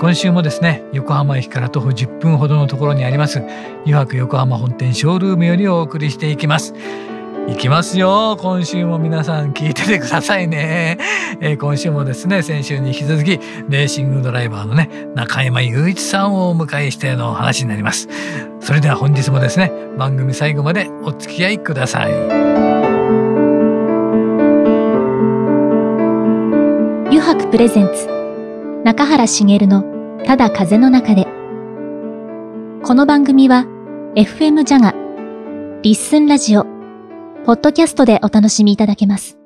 今週もですね横浜駅から徒歩10分ほどのところにあります油白横浜本店ショールームよりお送りしていきます。行きますよ今週も皆さん聞いててくださいね、えー、今週もですね先週に引き続きレーシングドライバーのね中山雄一さんをお迎えしての話になります。それでは本日もですね番組最後までお付き合いください。油白プレゼンツ中原茂のただ風の中で。この番組は FM ジャガ、リッスンラジオ、ポッドキャストでお楽しみいただけます。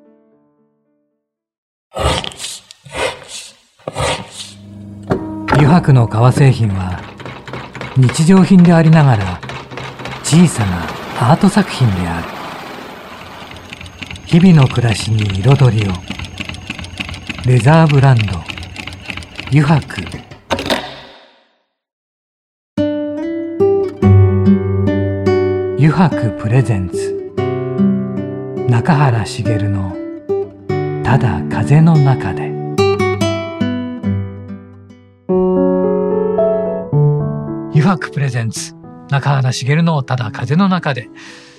油白の革製品は日常品でありながら小さなアート作品である。日々の暮らしに彩りを。レザーブランド油白油白プレゼンツ中原茂の「ただ風の中で」油白プレゼンツ中原茂の「ただ風の中で」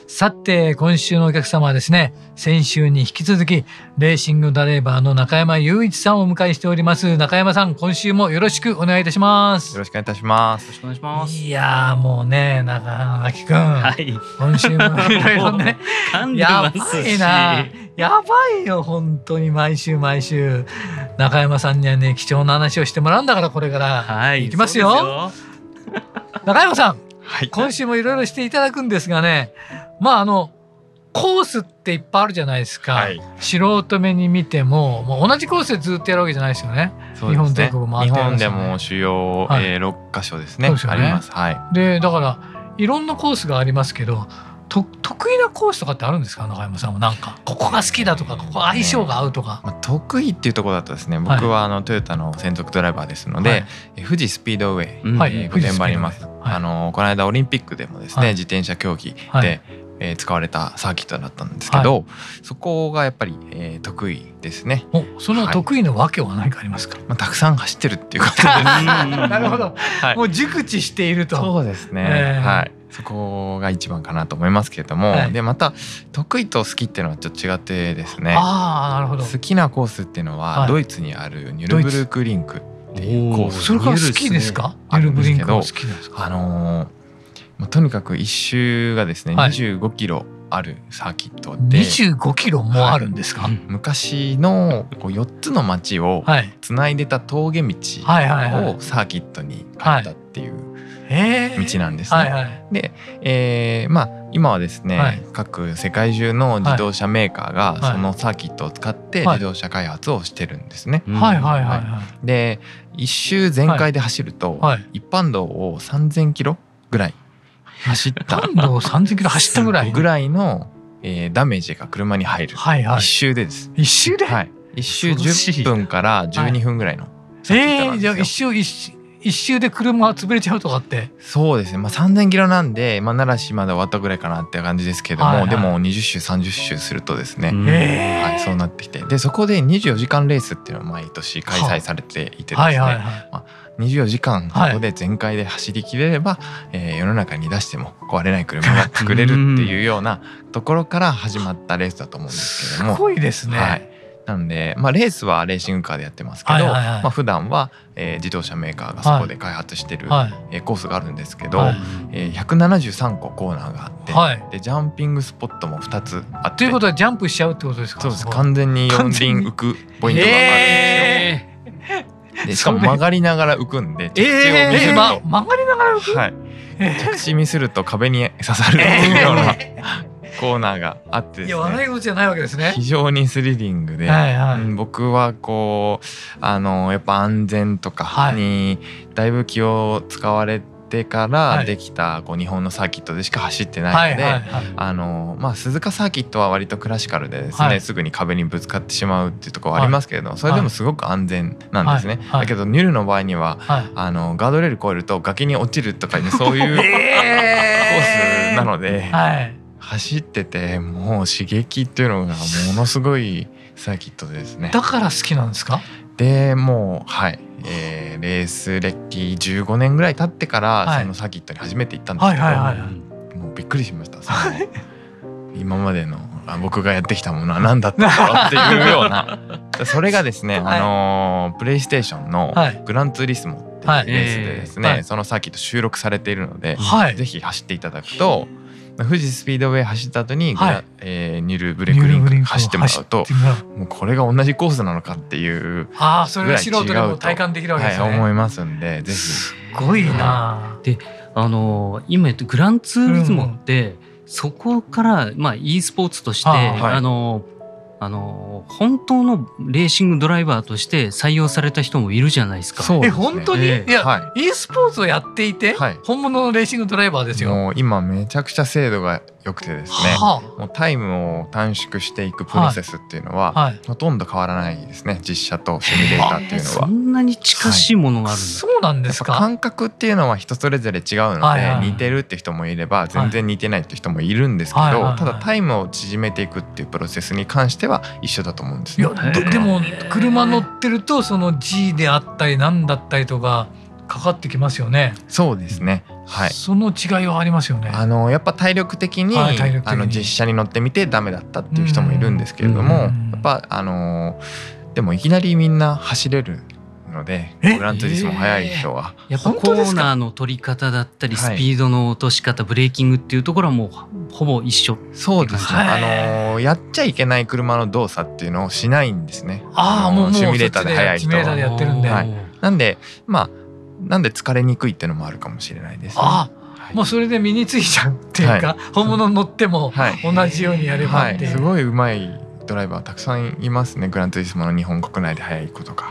さて今週のお客様はですね先週に引き続きレーシングドライバーの中山雄一さんをお迎えしております。中山さん今週もよろしくお願いいたします。よろしくお願いいたします。よろしくお願いします。いやもうね中垣くん、はい、今週も いろいろねやばいな。やばいよ本当に。毎週毎週。中山さんにはね貴重な話をしてもらうんだからこれから。はい、いきますよ。中山さんはい、今週もいろいろしていただくんですがねまああのコースっていっぱいあるじゃないですか、はい、素人目に見てももう同じコースでずっとやるわけじゃないですよね。ね。日本全国回って、ね、日本でも主要、はい、えー、6箇所ですね、ね、あります。はい、でだからいろんなコースがありますけどと得意なコースとかってあるんですか？中山さんもなんか。ここが好きだとかここ相性が合うとか、まあ、得意っていうところだとですね僕はあのトヨタの専属ドライバーですので、はい、富士スピードウェイ、はい、御殿場にいます、はい、あのこの間オリンピックでもですね、自転車競技で、えー、使われたサーキットだったんですけど、はい、そこがやっぱり、えー、得意ですね。その得意のわけは何かありますか？まあたくさん走ってるっていうことで す。なるほど、はい、もう熟知していると。そうですね。えー、はい。そこが一番かなと思いますけれども、はい、でまた得意と好きっていうのはちょっと違ってですね。ああなるほど。好きなコースっていうのは、ドイツにあるニュルブルクリンクっていうコース。それから好きですか？ニュルブリンク好きですか？あのーまあ、とにかく一周がですね、はい、25キロあるサーキットで25キロもあるんですか、はい、昔のこう4つの町をつないでた峠道をサーキットに変えたっていう道なんですね。はいはい、で、えー、まあ今はですね、はい、各世界中の自動車メーカーがそのサーキットを使って自動車開発をしてるんですね。はいはいはいはい、で一周全開で走ると、一般道を3,000キロぐらい。走った。何度3000キロ走ったぐらい？ぐらいの、えー、ダメージが車に入る、はいはい、一周でです。一周で、はい、一周10分から12分ぐらいの、はい、えー、じゃあ一周一一周で車が潰れちゃうとかって。そうですね、まあ、3,000キロなんで、まあ、奈良市まで終わったぐらいかなって感じですけども、はいはい、でも20周30周するとですね、はい、そうなってきて。でそこで24時間レースっていうのは毎年開催されていてですね、はいはいはい。まあ、24時間そこで全開で走りきれれば、はい、えー、世の中に出しても壊れない車が作れるっていうようなところから始まったレースだと思うんですけども。すごいですね、はいなんで、まあ、レースはレーシングカーでやってますけど、はいはいはい、まあ普段は、えー、自動車メーカーがそこで開発してる、はい、えー、コースがあるんですけど、はい、えー、173個コーナーがあって、はい、でジャンピングスポットも2つあって。ということはジャンプしちゃうってことですか？そうです。完全に四輪浮くポイントがあるんですよ。えーでしかも曲がりながら浮くんで着地を見せる。と、ま、曲がりながら浮く、はい、着地見すると壁に刺さるっていうような、コーナーがあってですね。いや笑い事じゃないわけですね。非常にスリリングで、はいはい、僕はこうあのやっぱ安全とかにだいぶ気を使われててからできたこう日本のサーキットでしか走ってないので、あのまあ、鈴鹿サーキットは割とクラシカルでですね、はい、すぐに壁にぶつかってしまうっていうところはありますけれども、それでもすごごく安全なんですね、だけどニュルの場合には、はい、あのガードレール越えると崖に落ちるとか、ね、そういう コースなので、走っててもう刺激っていうのがものすごいサーキットですね。だから好きなんですか？でもうはい、えー、レース歴15年ぐらい経ってから、そのサーキットに初めて行ったんですけど、もうびっくりしました。その。今までの僕がやってきたものは何だったんだろうっていうような。それがですね、はい、あのプレイステーションの「グランツーリスモ」っていうレースでですね、はい、そのサーキット収録されているので、はい、ぜひ走っていただくと。富士スピードウェイ走った後に、はい。えー、ニルブレクリンク走ってもらうともう。これが同じコースなのかっていうああそれが素人でも体感できるわけですね、はい、思いますんでぜひ。すごいな。であの今言ってグランツーリスモって、うん。そこからまあ e スポーツとしてあ、はい、あのあの本当のレーシングドライバーとして採用された人もいるじゃないですか。すね、え本当に、えー、いや、はい、e スポーツをやっていて、はい、本物のレーシングドライバーですよ。もう今めちゃくちゃ精度が良くてですね、はあ、もうタイムを短縮していくプロセスっていうのは、はい、ほとんど変わらないですね実写とシミュレーターっていうのは。そんなに近しいものがあるんだ、そうなんですか？感覚っていうのは人それぞれ違うので、はいはい、似てるって人もいれば全然似てないって人もいるんですけど、ただタイムを縮めていくっていうプロセスに関しては一緒だと思うんです、ね、いやでも車乗ってるとその G であったり何だったりとかかかってきますよね。そうですね。はい。その違いはありますよね。あのやっぱ体力的に、はい、力的に。あの実車に乗ってみてダメだったっていう人もいるんですけれども、やっぱあのでもいきなりみんな走れるのでグランツーリスも速い人は、やっぱコーナーの取り方だったりスピードの落とし方、はい、ブレーキングっていうところはもうほぼ一緒そうですね、あのやっちゃいけない車の動作っていうのをしないんですね。ああもうシミュレーターで速い人は。はい、なんでまあなんで疲れにくいっていうのもあるかもしれないです、ね、あはい、もうそれで身についちゃうっていうか、はい、本物乗っても同じようにやればっていう、すごい上手いドライバーたくさんいますね。グランツーリスモの日本国内で速い子とか。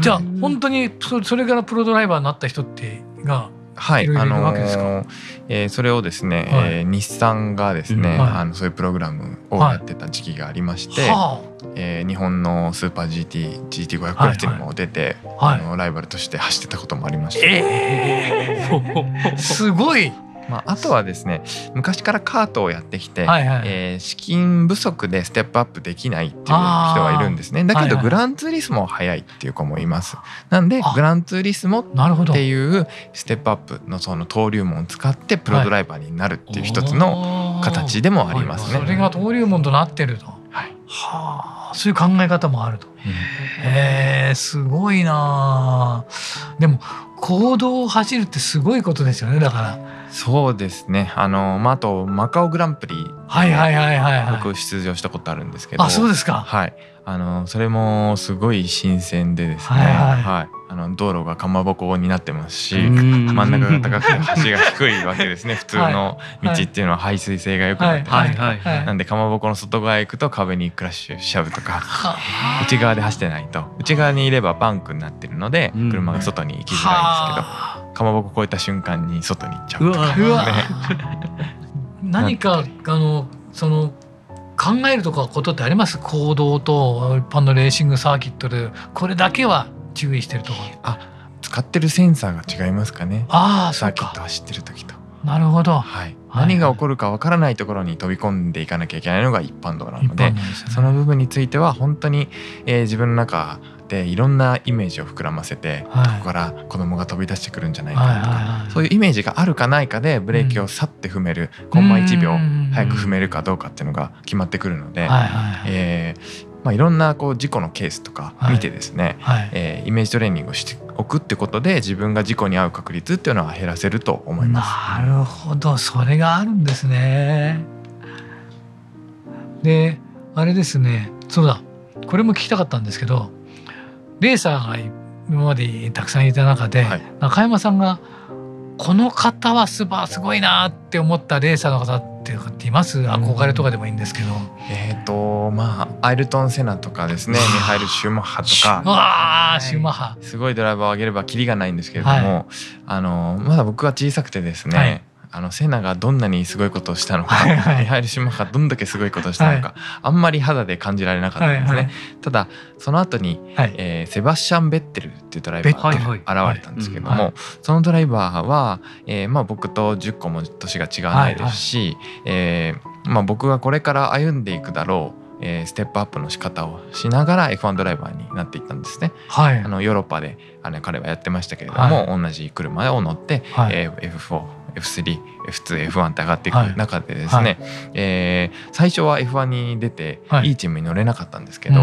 じゃあ本当にそそれからプロドライバーになった人ってがはい、あのー、えー、それをですね、はい、えー、日産がですね、うんはい、あのそういうプログラムをやってた時期がありまして、はい、えー、日本のスーパー GT GT500 クラッチにも出て、はい、あのライバルとして走ってたこともありました。えー、すごいまあ、あとはですね昔からカートをやってきて、はいはい、えー、資金不足でステップアップできないっていう人がいるんですね。だけどグランツーリスモは速いっていう子もいます。なんでグランツーリスモっていうステップアップのその登竜門を使ってプロドライバーになるっていう一つの形でもありますね、それが登竜門となってると。はい、はあそういう考え方もあると、へえすごいなでも行動を走るってすごいことですよねだからそうですね。あの、まあ、あとマカオグランプリはいはいはいはい、はい、僕出場したことあるんですけど。あそうですか。はい。あのそれもすごい新鮮でですね、はい、はい。はい、あの道路がかまぼこになってますし真ん中が高くて橋が低いわけですね。普通の道っていうのは排水性が良くなってます、なんでかまぼこの外側へ行くと壁にクラッシュしちゃうとか内側で走ってないと。内側にいればバンクになってるので車が外に行きづらいんですけどかまぼこ越えた瞬間に外に行っちゃうとか、ね、何かあのその考えるとかことってあります？行動と一般のレーシングサーキットで。これだけは注意してるとこ。ろあ使ってるセンサーが違いますかね。あサーキット走ってる時と。なるほど、はい、何が起こるかわからないところに飛び込んでいかなきゃいけないのが一般道なので、ね、その部分については本当に、えー、自分の中でいろんなイメージを膨らませて、はい、ここから子供が飛び出してくるんじゃないかとか、そういうイメージがあるかないかでブレーキをさって踏める、うん、コンマ1秒早く踏めるかどうかっていうのが決まってくるので、はいはい、えーまあ、いろんなこう事故のケースとか見てですね、はいはい、えー、イメージトレーニングをしておくってことで自分が事故に遭う確率っていうのは減らせると思います。なるほど。それがあるんですね。であれですね。そうだ。これも聞きたかったんですけどレーサーが今までたくさんいた中で、はい、中山さんがこの方はすばすごいなって思ったレーサーの方っっていうかっています？憧れとかでもいいんですけど、えっ、とまあアイルトン・セナとかですねミハイル・シューマッハとか。ああシューマッハ。すごいドライバーを上げればキリがないんですけれども、はい、あのまだ僕は小さくてですね、はいあのセナがどんなにすごいことをしたのか、はいはい、ミハイル・シュマッどんだけすごいことをしたのか、はい、あんまり肌で感じられなかったんですね、はいはい、ただその後に、はい、えー、セバスチャン・ベッテルっていうドライバーが現れたんですけども、そのドライバーは、えーまあ、僕と10個も年が違わないですし、はいはい、えー、まあ、僕がこれから歩んでいくだろうえー、ステップアップの仕方をしながら F1 ドライバーになっていったんですね。はい、あのヨーロッパであの彼はやってましたけれども、はい、同じ車を乗って、はい、えー、F4 F3、F2、F1 って上がっていく中でですね、はい。はい、えー、最初は F1 に出て、い、いチームに乗れなかったんですけど、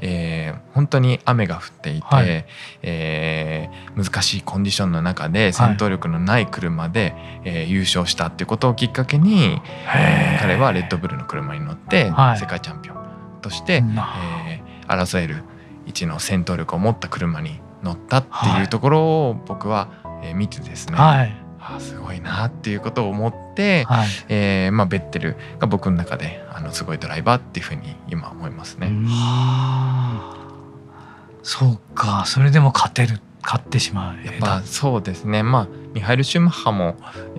えー、本当に雨が降っていて、はい、えー、難しいコンディションの中で戦闘力のない車で、えー、優勝したっていうことをきっかけに、えー、彼はレッドブルの車に乗って世界チャンピオンとして、えー、争える位置の戦闘力を持った車に乗ったっていうところを僕は、えー、見てですね、はいあすごいなっていうことを思って、はい、えー、まあ、ベッテルが僕の中であのすごいドライバーっていうふうに今思いますね。そうか。それでも勝てる勝ってしまうやっぱそうですね。まあミハイル・シューマッハも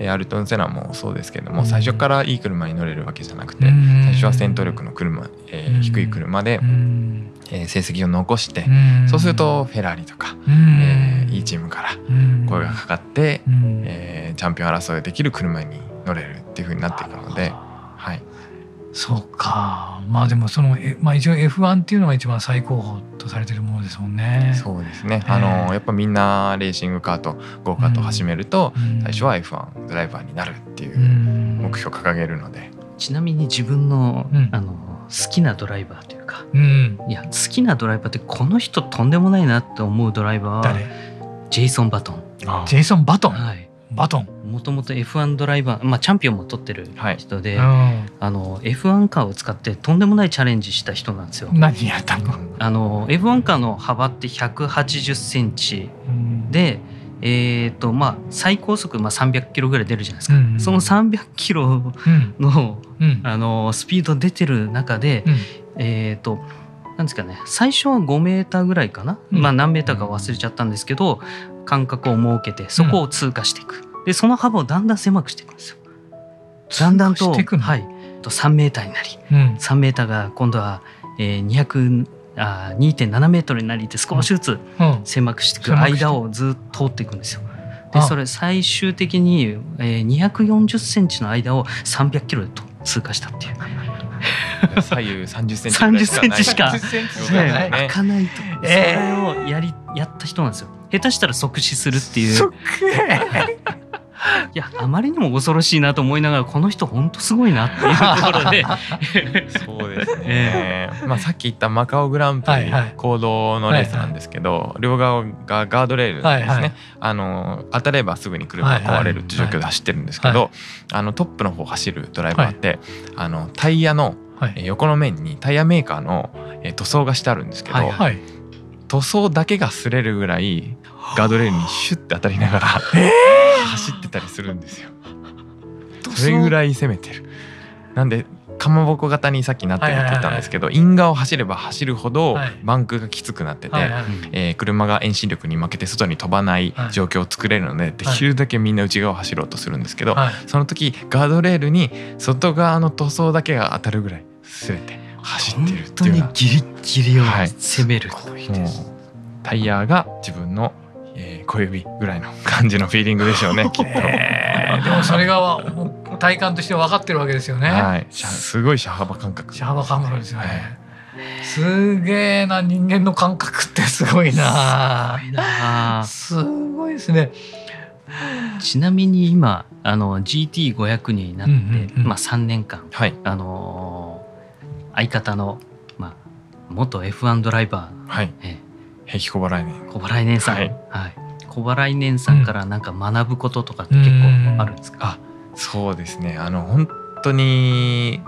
アルトン・セナもそうですけども最初からいい車に乗れるわけじゃなくて最初は戦闘力の車、えー、低い車で、えー、成績を残してそうするとフェラーリとか、えー、いいチームから声がかかって、えー、チャンピオン争いできる車に乗れるっていうふうになっていくので。はい。そうか。まあでもその、まあ、一応 F1 っていうのが一番最高峰とされてるものですもんね。そうですね、あのやっぱみんなレーシングカートゴーカート始めると、最初は F1 ドライバーになるっていう目標を掲げるので。ちなみに自分の,、あの好きなドライバーというか、うん、いや好きなドライバーってこの人とんでもないなって思うドライバーはジェイソン・バトン。ジェイソン・バトン、はい。バトン？もともと F1 ドライバー、まあ、チャンピオンも取ってる人で、はい、あの F1 カーを使ってとんでもないチャレンジした人なんですよ。何やったの？あの F1 カーの幅って180センチで、えーとまあ、最高速、まあ、300キロぐらい出るじゃないですか、うんうん、その300キロのうん、あのスピード出てる中で、うん、えっ、ー、となんですかね最初は5メーターぐらいかな、うん、まあ何メーターか忘れちゃったんですけど間隔を設けてそこを通過していく、でその幅をだんだん狭くしていくんですよ。だんだんとはい。と3メーターになり、うん、3メーターが今度は、えー、200あ2.7メートルになりって少しずつ狭くしていく間をずっと通っていくんですよ。でそれ最終的に、えー、240センチの間を300キロで通過したっていう。左右30センチぐらいしかない。しか開かないと、それをやりやった人なんですよ。下手したら即死するっていう。いやあまりにも恐ろしいなと思いながらこの人本当すごいなっていうところで。そうですね、えー、まあ、さっき言ったマカオグランプリ行動のレースなんですけど、はいはい、両側がガードレールですね、はいはい、あの当たればすぐに車が壊れるっていう状況で走ってるんですけど、はいはい、あのトップの方走るドライバーって、あのタイヤの横の面にタイヤメーカーの塗装がしてあるんですけど、はいはい、塗装だけが擦れるぐらいガードレールにシュッて当たりながら、えー、走ってたりするんですよ。それぐらい攻めてる。なんでかまぼこ型にさっきなってるって言ったんですけど、イン側を走れば走るほどバンクがきつくなってて、はいえー、車が遠心力に負けて外に飛ばない状況を作れるので、できるだけみんな内側を走ろうとするんですけど、その時ガードレールに外側の塗装だけが当たるぐらい擦れて走ってるっていう本当にギリギリを攻める、はい、タイヤが自分のえー、小指ぐらいの感じのフィーリングでしょうねきっと、えー、でもそれが体感として分かってるわけですよね、はい、すごい車幅感覚。車幅感覚ですよね、はい、すげえな人間の感覚ってすごいな。すごいな。すごいですね。ちなみに今あの GT500 になって、うんうんうん、まあ、3年間、はい、あのー、相方の、まあ、元 F1 ドライバー、はい。えー平気小払い年小払い年さん、はい、はい、小払い年さんからなんか学ぶこととかって結構あるんですか、あそうですね。あの本当に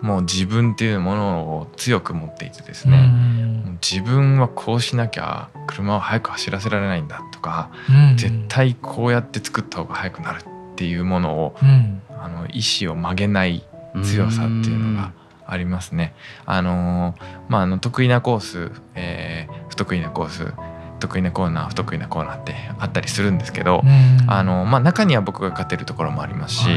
もう自分っていうものを強く持っていてですね。自分はこうしなきゃ車を速く走らせられないんだとか絶対こうやって作った方が速くなるっていうものをあの意思を曲げない強さっていうのがありますね。あのまああの得意なコース、えー、不得意なコース得意なコーナー不得意なコーナーってあったりするんですけど、あのまあ、中には僕が勝てるところもありますし、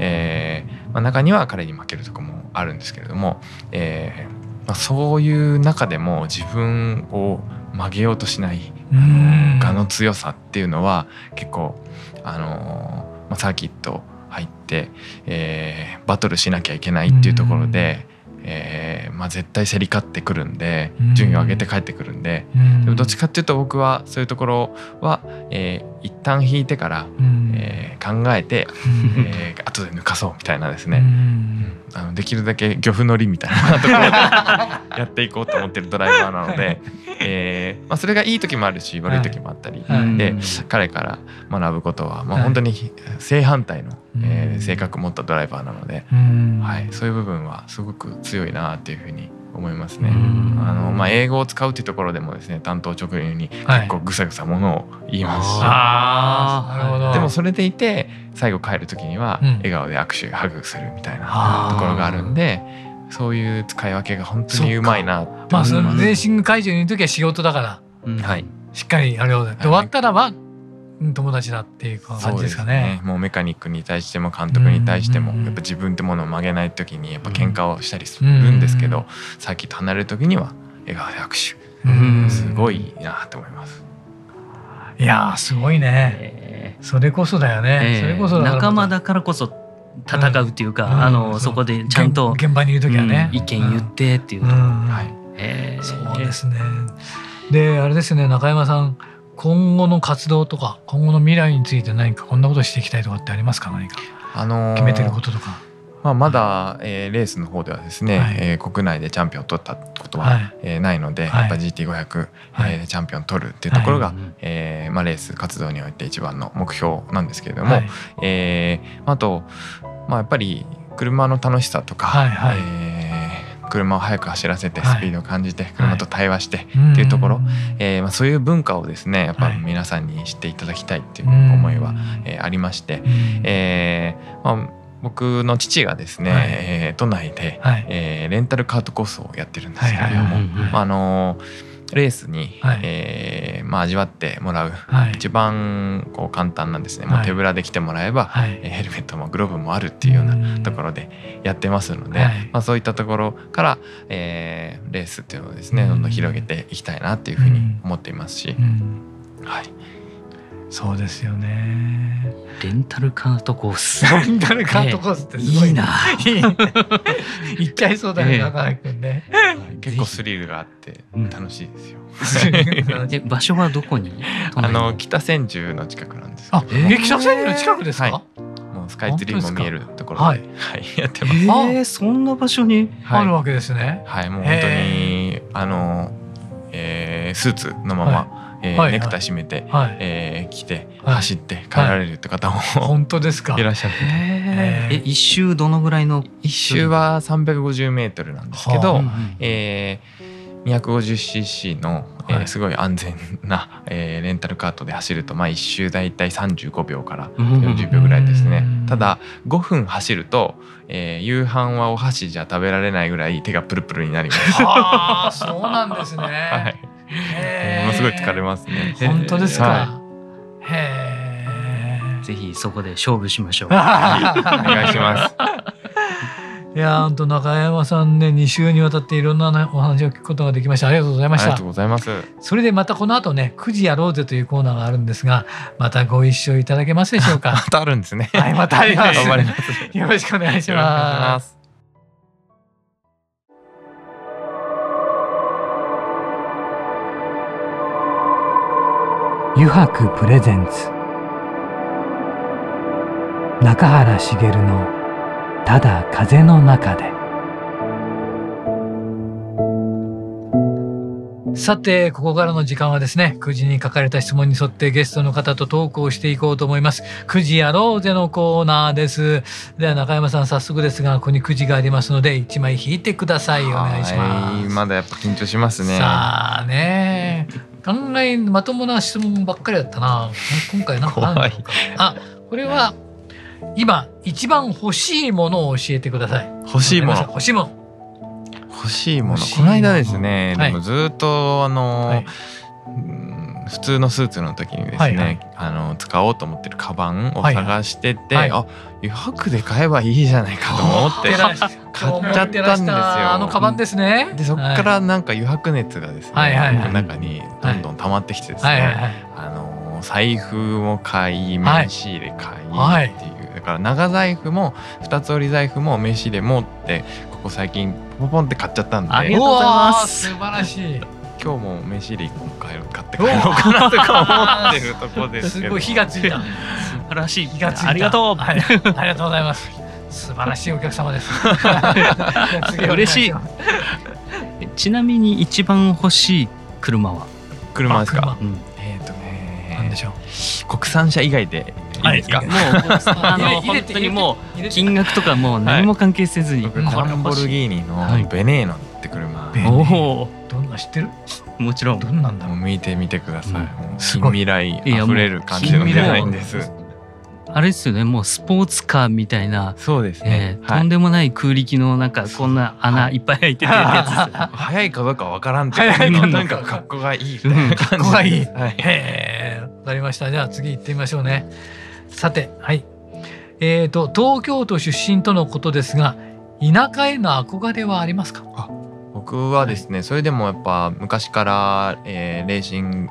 えー、まあ、中には彼に負けるところもあるんですけれども、えーまあ、そういう中でも自分を曲げようとしない我の強さっていうのは結構あの、まあ、サーキット入って、えー、バトルしなきゃいけないっていうところで。えーまあ、絶対競り勝ってくるんで順位を上げて帰ってくるんで,、でもどっちかっていうと僕はそういうところは、えー、一旦引いてから、えー、考えて、えー、後で抜かそうみたいなですね、あのできるだけ漁夫の利みたいなところで やっていこうと思ってるドライバーなので、えーまあ、それがいい時もあるし悪い時もあったり、で彼から学ぶことは、まあ、本当に正反対の、えー、性格を持ったドライバーなので、はい、そういう部分はすごく強いなっていうふうに思いますね。あのまあ、英語を使うっていうところでもですね担当直入に結構ぐさぐさものを言います。し、はい、でもそれでいて最後帰る時には笑顔で握手ハグするみたいなところがあるんで。そういう使い分けが本当にうまいなまあそのレーシング会場にいる時は仕事だから、うん、はい、しっかりあれをで終わったらば友達だっていう感じですかね、ね、もうメカニックに対しても監督に対してもやっぱ自分ってものを曲げない時にやっぱ喧嘩をしたりするんですけどさっきと離れる時には笑顔で握手すごいなと思います。いやすごいね、えー、それこそだよね、えー、それこそ仲間だからこそ戦うっていうか、うん、あのそこでちゃんと現場にいる時はね、うん、意見言ってっていうと、うん、はい。えー、そうですね。であれですね中山さん今後の活動とか今後の未来について何かこんなことしていきたいとかってありますか？何か、あのー、決めてることとか。まあ、まだ、えー、レースの方ではですね、はい、えー、国内でチャンピオンを取ったことは、はい、えー、ないので、はい、やっぱ GT500、はい、えー、チャンピオン取るっていうところが、はい、えー、まあ、レース活動において一番の目標なんですけれども、はい、えー、あと、まあ、やっぱり車の楽しさとか、はい。はい、えー車を速く走らせてスピードを感じて車と対話してっていうところ、えまあ、そういう文化をですねやっぱ皆さんに知っていただきたいっていう思いは、えありまして、えまあ、僕の父がですね、はい、えー、都内で、はい、えー、レンタルカートコースをやってるんですけれども、あのーレースに、はい、えー、まあ、味わってもらう、はい、一番こう簡単なんですね、もう手ぶらで来てもらえば、はい、ヘルメットもグローブもあるっていうようなところでやってますので、まあ、そういったところから、えー、レースっていうのをですねどんどん広げていきたいなっていうふうに思っていますし。はいそうですよね。レンタルカートコース。レンタルカートコースってすごい、いいな。行っちゃいそうだよ、中原君ね。結構スリルがあって楽しいですよ。で 場所はどこに？あの北千住の近くなんですあ、え北千住の近くですか？もうスカイツリーも見えるところで、はい、やってます。えー、そんな場所にあるわけですね。はい、もう本当にあの、えー、スーツのまま。えーはいはい、ネクタイ締めて、はい、えー、来て、走って帰られるって方も、本当ですか？いらっしゃって。え一周どのぐらいの？一周は350メートルなんですけど、はあ、えー、250cc の、えー、すごい安全な、えー、レンタルカートで走ると、まあ、1周大体35秒から40秒ぐらいですね。ただ5分走ると、えー、夕飯はお箸じゃ食べられないぐらい手がプルプルになります。あそうなんですね、はい ものすごい疲れますね。本当ですか？はい、へえ。ぜひそこで勝負しましょう。お願いします。いや本当中山さんね2週にわたっていろんな、ね、お話を聞くことができました。ありがとうございました。ありがとうございます。それでまたこの後ね9時やろうぜというコーナーがあるんですがまたご一緒いただけますでしょうか？またあるんですね。はいまたあります。よろしくお願いします油白プレゼンツ。中原茂の「ただ風の中で」さてここからの時間はですね9時に書かれた質問に沿ってゲストの方とトークをしていこうと思います。9時やろうぜのコーナーです。では中山さん早速ですがここに9時がありますので1枚引いてください。お願いします。まだやっぱ緊張しますね。さあね考えまともな質問ばっかりだったな。今回なんかあるのか。あこれは今一番欲しいものを教えてください。欲しいもの。欲しいもの。欲しいもの。欲しいもの。この間ですね、はい。でもずっとあの、はい。うん普通のスーツの時にですね、はいはい。あの使おうと思ってるカバンをはいはい。探してて、はい。あ余白で買えばいいじゃないかと思って買っちゃったんですよ。あのカバンですね。でそこからなんか余白熱がですね、はいはいはい。中にどんどん溜まってきてですね、はいはいはい。あの財布も買い名刺入れ買いはいっていう、だから長財布も二つ折り財布も名刺入れもってここ最近ポンポンって買っちゃったんで。ありがとうございます。素晴らしい今日も名刺入れ1個買える買って帰ろうかなとか思ってるところですけどすごい火がついた素晴らしい気がついたありがとう、はい、ありがとうございます素晴らしいお客様で す。嬉しい。ちなみに一番欲しい車は、車ですか？あうん。えっ、とね。なんでしょう？国産車以外でいいですか、はい。もうあの本当にもう金額とかもう何も関係せずに、僕うんランボルギーニはい。のベネーノって車、おおどんな知ってる？もちろん。どんなんだろう？もう見てみてください、すごい。未来あふれる感じのデザインですあれですよね。もうスポーツカーみたいな、そうですえね、ーとんでもない空力のなんかこんな穴い。っぱい開いてるやつ 早いかどうかわからんけど早いかどうかなんか格好がいい。格好がい い。はい、へえわかりました。じゃあ次行ってみましょうね。さてはい。えーと東京都出身とのことですが田舎への憧れはありますか？僕はですね、それでもやっぱ昔から、えーレーシング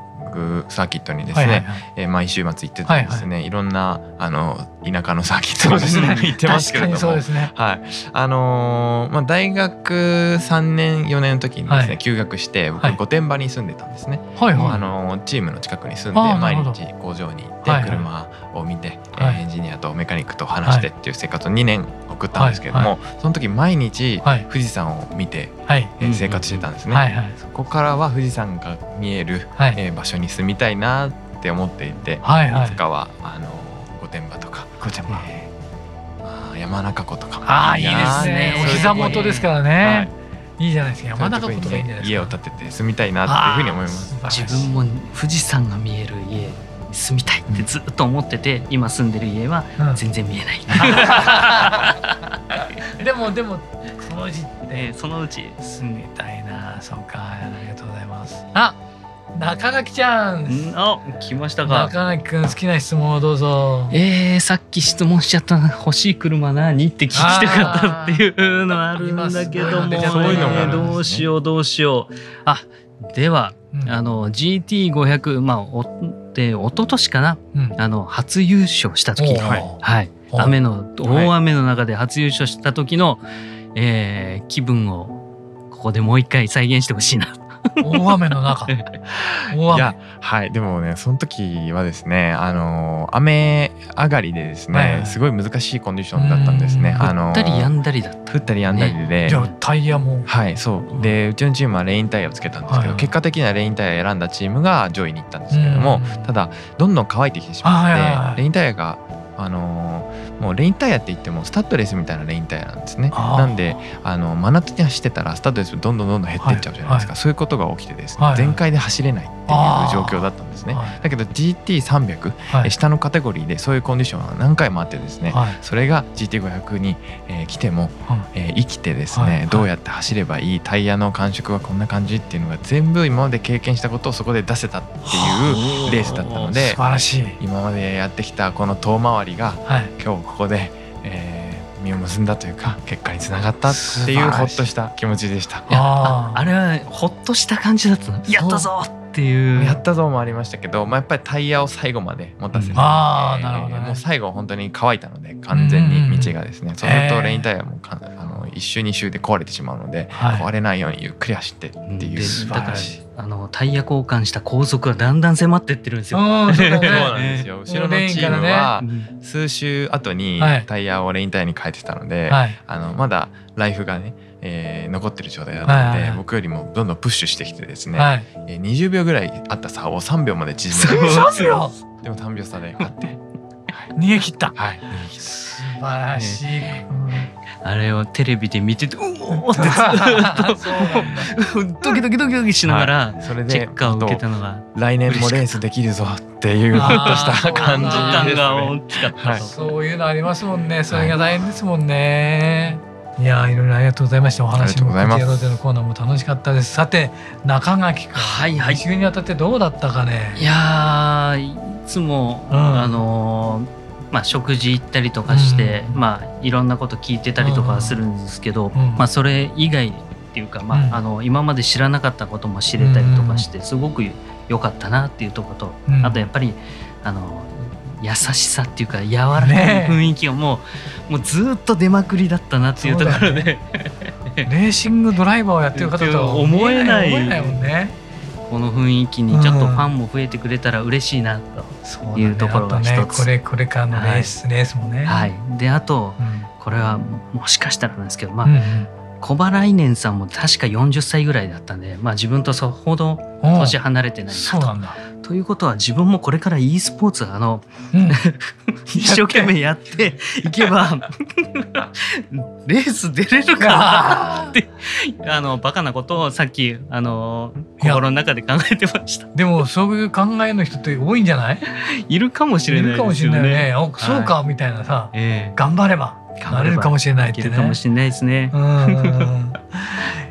サーキットにですね、はいはいはい。えー毎週末行ってたんですね、いろんなあの田舎のサーキットにね行ってますけれども。そうですね。はい、あのーまあ、大学3年4年の時にですね、はい。休学して僕はい。御殿場に住んでたんですね、はいはい。あのーチームの近くに住んで毎日工場に行って車を見て、はい。えーエンジニアとメカニックと話してっていう生活を2年送ったんですけれども、はい。その時毎日はい。富士山を見て、はい。えー生活してたんですね、はいはい。そこからは富士山が見える、はい。えー場所に住みたいなって思っていて、はいはい。いつかはあの御殿場とか御殿場。えーまあ山中湖とか。もああいいですなねお膝元ですからはねい。いいじゃないですか。山中湖とかいいんじゃないですか。家を建てて住みたいなっていうふうに思います。自分も富士山が見える家に住みたいってずっと思ってて今住んでる家はうん。全然見えない、でもでもそのうちえーそのうち住みたいな。そうかありがとうございます。あ中垣ちゃん。んあ来ましたか。中垣くん好きな質問をどうぞ。えー、さっき質問しちゃった欲しい車何って聞きたかったっていうのはあるんだけども、ね。どうしようどうしよう。あではうん。あの GT500 まあおで一昨年かなうん。あの初優勝した時はい、はい、お雨の大雨の中で初優勝した時の、えー気分をここでもう一回再現してほしいな。大雨の中。大い雨。やはい。でもねその時はですねあの雨上がりでですね、はい。はいすごい難しいコンディションだったんですね。うん。あの降ったりやんだりだった。降ったりやんだりで、じゃあタイヤも。はいそう。でうちのチームはレインタイヤをつけたんですけど、はいはい。結果的にはレインタイヤを選んだチームが上位に行ったんですけれども、うんただどんどん乾いてきてしまって、あはいはいはいレインタイヤがあのーもうレインタイヤって言ってもスタッドレスみたいなレインタイヤなんですね。なんであの真夏に走ってたらスタッドレスどんどんどんどん減っていっちゃうじゃないですか、はい。そういうことが起きてですね、はい。全開で走れないいう状況だったんですね。はい。だけど GT300、はい。え下のカテゴリーでそういうコンディションは何回もあってですね、はい。それが GT500 に、えー来ても、えー生きてですね、はい。はい。どうやって走ればいいタイヤの感触はこんな感じっていうのが全部今まで経験したことをそこで出せたっていうレースだったので素晴らしい。今までやってきたこの遠回りがはい。今日ここで、えー実を結んだというか結果につながったっていうほっとした気持ちでした。あれはほっとした感じだったの。やったぞっていう。やったぞもありましたけど、まあ、やっぱりタイヤを最後まで持たせて、あーなるほどね。もう最後本当に乾いたので完全に道がですね、そうするへーとレインタイヤもかあの1周2周で壊れてしまうので、はい。壊れないようにゆっくり走ってっていう、で素晴だかららしいあのタイヤ交換した後続がだんだん迫ってってるんですよ。うんそうなんですよ。後ろのチームはうん。数周後にはい。タイヤをレインタイヤに変えてたので、はい。あのまだライフがね、えー残ってる状態だったので、はいはいはい。僕よりもどんどんプッシュしてきてですね、はい。えー20秒ぐらいあった差を3秒まで縮めて3秒！でも3秒差で勝って。逃げ切った。はい。素晴晴らしい、あれをテレビで見ててうおってずっと ドキドキドキドキしながらチェッカーを受けたのが来年もレースできるぞっていうほっとした感じですが大きかった、そういうのありますもんね。それが大変ですもんね、いやいろいろありがとうございました。お話もやろうでのコーナーも楽しかったです。さて中垣君。はいはい。週にあたってどうだったかね？いやいつも、うん、あのまあ、食事行ったりとかして、うん、まあ、いろんなこと聞いてたりとかするんですけど、うん、まあ、それ以外っていうか、まああの今まで知らなかったことも知れたりとかしてすごく良かったなっていうとこと、あとやっぱりあの優しさっていうか柔らかい雰囲気がもう,、もうずっと出まくりだったなっていうところで、レーシングドライバーをやってる方とは思えない。思えないもんね。この雰囲気にちょっとファンも増えてくれたら嬉しいなというところが一つ、ね、これこれからのレース、はい、レースもね。はい、であと、うん、これはもしかしたらなんですけどまあ、うんうん。小原来年さんも確か40歳ぐらいだったんで、まあ、自分とそほど年離れてないなと。ということは自分もこれから e スポーツあの、うん、一生懸命やっていけばレース出れるかなってあのバカなことをさっきあの心の中で考えてましたでもそういう考えの人って多いんじゃない？いるかもしれないですよね。いるかもしれないね。そうか、みたいなさ、えー、頑張れば。なれるかもしれないってね。かもしれないですね。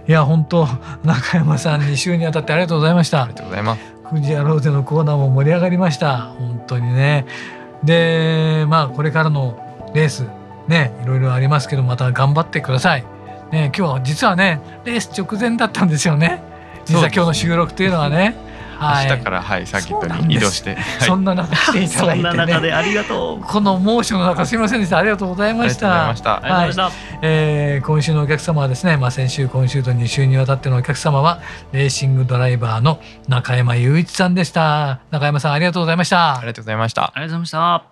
いや本当中山さん2週にあたってありがとうございました。ありがとうございます。富士屋ローゼのコーナーも盛り上がりました。本当にね。でまあこれからのレースねいろいろありますけどまた頑張ってください。ね今日は実はねレース直前だったんですよね。実は今日の収録というのはね。はい、明日からはいサーキットに移動して、そんな中来ていただいて、ね、そんな中でありがとう。この猛暑の中すみませんでした。ありがとうございました。ありがとうござい。ました、はい、えー、今週のお客様はですね、まあ、先週今週と2週にわたってのお客様はレーシングドライバーの中山雄一さんでした。中山さんありがとうございました。ありがとうございました。ありがとうございました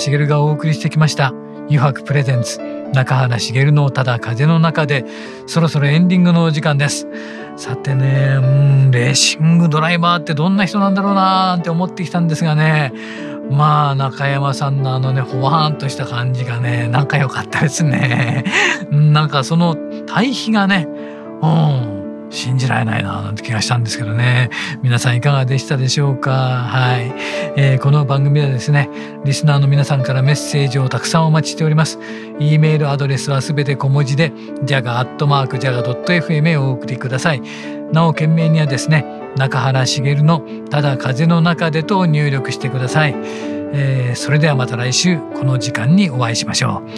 茂がお送りしてきました「油白プレゼンツ中原茂のただ風の中で」そろそろエンディングのお時間です。さてねうんレーシングドライバーってどんな人なんだろうなーって思ってきたんですがね。まあ中山さんのあのねほわーんとした感じがねなんか良かったですね。なんかその対比がねうん。信じられないななんて気がしたんですけどね。皆さんいかがでしたでしょうか？はい、えー、この番組はですねリスナーの皆さんからメッセージをたくさんお待ちしております。e メールアドレスはすべて小文字で jaga.jaga.fm へお送りください。なお件名にはですね中原茂のただ風の中でと入力してください、えー、それではまた来週この時間にお会いしましょう。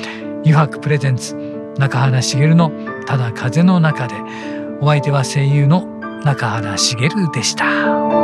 油白プレゼンツ中原茂のただ風の中で。お相手は声優の中原茂でした。